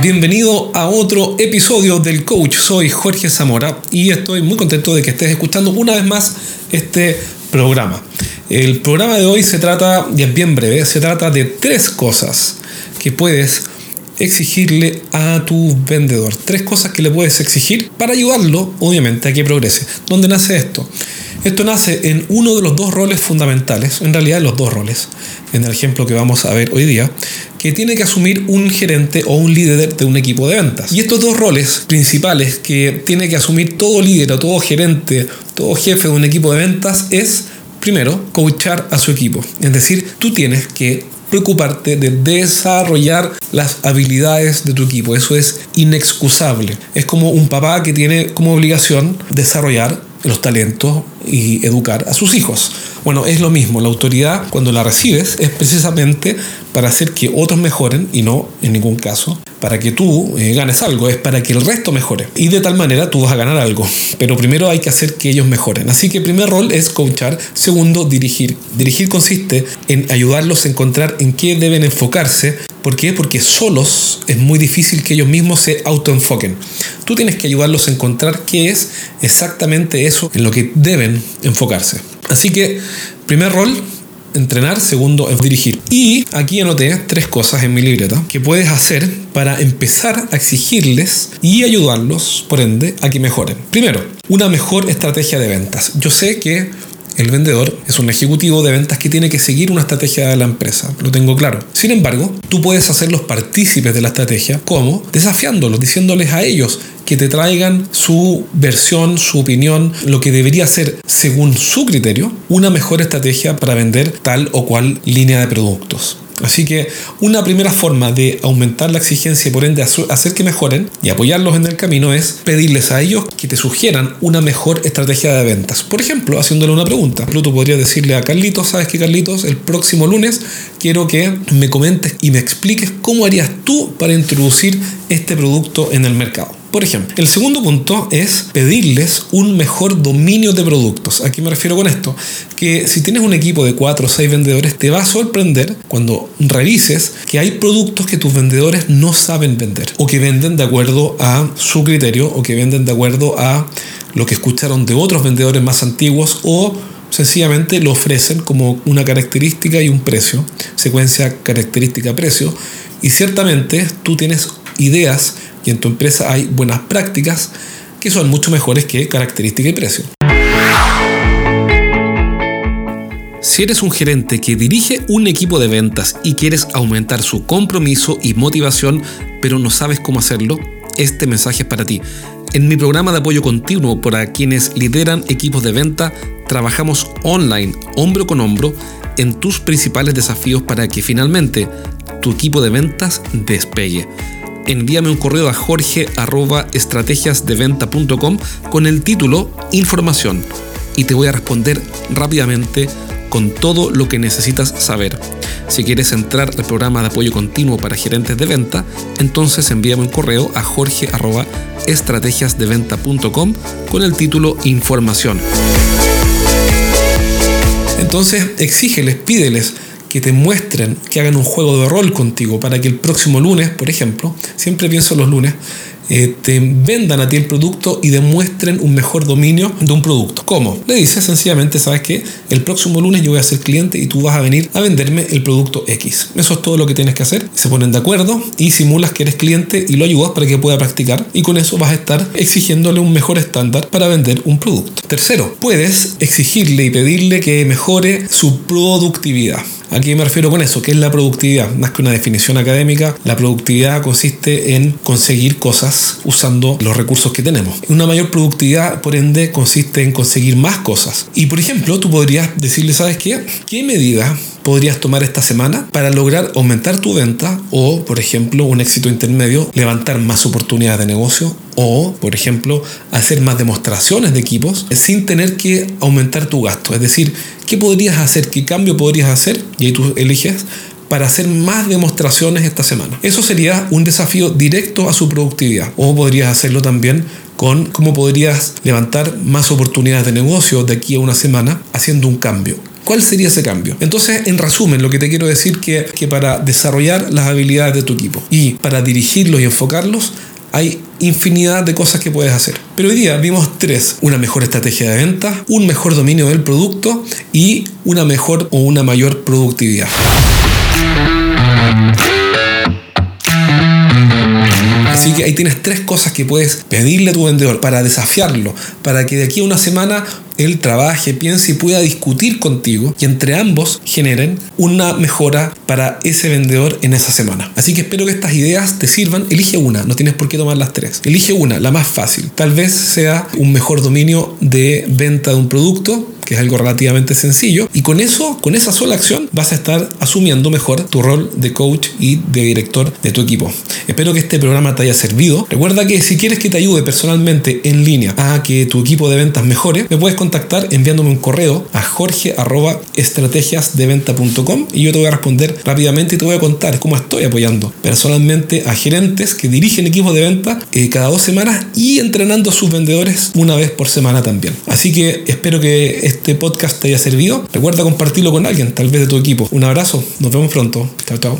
Bienvenido a otro episodio del Coach. Soy Jorge Zamora y estoy muy contento de que estés escuchando una vez más este programa. El programa de hoy se trata, y es bien breve, se trata de tres cosas que puedes exigirle a tu vendedor. Tres cosas que le puedes exigir para ayudarlo, obviamente, a que progrese. ¿Dónde nace esto? Esto nace en uno de los dos roles fundamentales, en realidad los dos roles, en el ejemplo que vamos a ver hoy día, que tiene que asumir un gerente o un líder de un equipo de ventas. Y estos dos roles principales que tiene que asumir todo líder o todo gerente, todo jefe de un equipo de ventas es, primero, coachar a su equipo. Es decir, tú tienes que preocuparte de desarrollar las habilidades de tu equipo. Eso es inexcusable. Es como un papá que tiene como obligación desarrollar los talentos y educar a sus hijos. Bueno, es lo mismo, la autoridad cuando la recibes es precisamente para hacer que otros mejoren y no en ningún caso para que tú eh, ganes algo, es para que el resto mejore. Y de tal manera tú vas a ganar algo. Pero primero hay que hacer que ellos mejoren. Así que el primer rol es coachar. Segundo, dirigir. Dirigir consiste en ayudarlos a encontrar en qué deben enfocarse. ¿Por qué? Porque solos es muy difícil que ellos mismos se autoenfoquen. Tú tienes que ayudarlos a encontrar qué es exactamente eso en lo que deben enfocarse. Así que, primer rol, entrenar, segundo es dirigir. Y aquí anoté tres cosas en mi libreta que puedes hacer para empezar a exigirles y ayudarlos, por ende, a que mejoren. Primero, una mejor estrategia de ventas. Yo sé que el vendedor es un ejecutivo de ventas que tiene que seguir una estrategia de la empresa, lo tengo claro. Sin embargo, tú puedes hacerlos partícipes de la estrategia, como desafiándolos, diciéndoles a ellos que te traigan su versión, su opinión, lo que debería ser, según su criterio, una mejor estrategia para vender tal o cual línea de productos. Así que una primera forma de aumentar la exigencia y por ende hacer que mejoren y apoyarlos en el camino es pedirles a ellos que te sugieran una mejor estrategia de ventas. Por ejemplo, haciéndole una pregunta. Tú podrías decirle a Carlitos, ¿sabes qué Carlitos? El próximo lunes quiero que me comentes y me expliques cómo harías tú para introducir este producto en el mercado. Por ejemplo, el segundo punto es pedirles un mejor dominio de productos. ¿A qué me refiero con esto? Que si tienes un equipo de 4 o 6 vendedores, te va a sorprender cuando revises que hay productos que tus vendedores no saben vender o que venden de acuerdo a su criterio o que venden de acuerdo a lo que escucharon de otros vendedores más antiguos o sencillamente lo ofrecen como una característica y un precio, secuencia característica-precio, y ciertamente tú tienes ideas y en tu empresa hay buenas prácticas que son mucho mejores que característica y precio. Si eres un gerente que dirige un equipo de ventas y quieres aumentar su compromiso y motivación, pero no sabes cómo hacerlo, este mensaje es para ti. En mi programa de apoyo continuo para quienes lideran equipos de venta, trabajamos online, hombro con hombro, en tus principales desafíos para que finalmente tu equipo de ventas despegue envíame un correo a jorge.estrategiasdeventa.com con el título Información y te voy a responder rápidamente con todo lo que necesitas saber. Si quieres entrar al programa de apoyo continuo para gerentes de venta, entonces envíame un correo a jorge.estrategiasdeventa.com con el título Información. Entonces exígeles, pídeles que te muestren, que hagan un juego de rol contigo para que el próximo lunes, por ejemplo, siempre pienso los lunes, eh, te vendan a ti el producto y demuestren un mejor dominio de un producto. ¿Cómo? Le dices sencillamente, sabes que el próximo lunes yo voy a ser cliente y tú vas a venir a venderme el producto X. Eso es todo lo que tienes que hacer. Se ponen de acuerdo y simulas que eres cliente y lo ayudas para que pueda practicar y con eso vas a estar exigiéndole un mejor estándar para vender un producto. Tercero, puedes exigirle y pedirle que mejore su productividad. ¿A qué me refiero con eso? ¿Qué es la productividad? Más que una definición académica, la productividad consiste en conseguir cosas usando los recursos que tenemos. Una mayor productividad, por ende, consiste en conseguir más cosas. Y por ejemplo, tú podrías decirle, ¿sabes qué? ¿Qué medida podrías tomar esta semana para lograr aumentar tu venta o, por ejemplo, un éxito intermedio, levantar más oportunidades de negocio o, por ejemplo, hacer más demostraciones de equipos sin tener que aumentar tu gasto. Es decir, ¿qué podrías hacer? ¿Qué cambio podrías hacer? Y ahí tú eliges para hacer más demostraciones esta semana. Eso sería un desafío directo a su productividad. O podrías hacerlo también con cómo podrías levantar más oportunidades de negocio de aquí a una semana haciendo un cambio. ¿Cuál sería ese cambio? Entonces, en resumen, lo que te quiero decir que, que para desarrollar las habilidades de tu equipo y para dirigirlos y enfocarlos, hay infinidad de cosas que puedes hacer. Pero hoy día vimos tres. Una mejor estrategia de venta, un mejor dominio del producto y una mejor o una mayor productividad. Así que ahí tienes tres cosas que puedes pedirle a tu vendedor para desafiarlo, para que de aquí a una semana él trabaje, piense y pueda discutir contigo y entre ambos generen una mejora para ese vendedor en esa semana. Así que espero que estas ideas te sirvan. Elige una, no tienes por qué tomar las tres. Elige una, la más fácil. Tal vez sea un mejor dominio de venta de un producto que es algo relativamente sencillo, y con eso, con esa sola acción, vas a estar asumiendo mejor tu rol de coach y de director de tu equipo. Espero que este programa te haya servido. Recuerda que si quieres que te ayude personalmente en línea a que tu equipo de ventas mejore, me puedes contactar enviándome un correo a jorge.estrategiasdeventa.com y yo te voy a responder rápidamente y te voy a contar cómo estoy apoyando personalmente a gerentes que dirigen equipos de venta eh, cada dos semanas y entrenando a sus vendedores una vez por semana también. Así que espero que este podcast te haya servido. Recuerda compartirlo con alguien, tal vez de tu equipo. Un abrazo, nos vemos pronto. Chao, chao.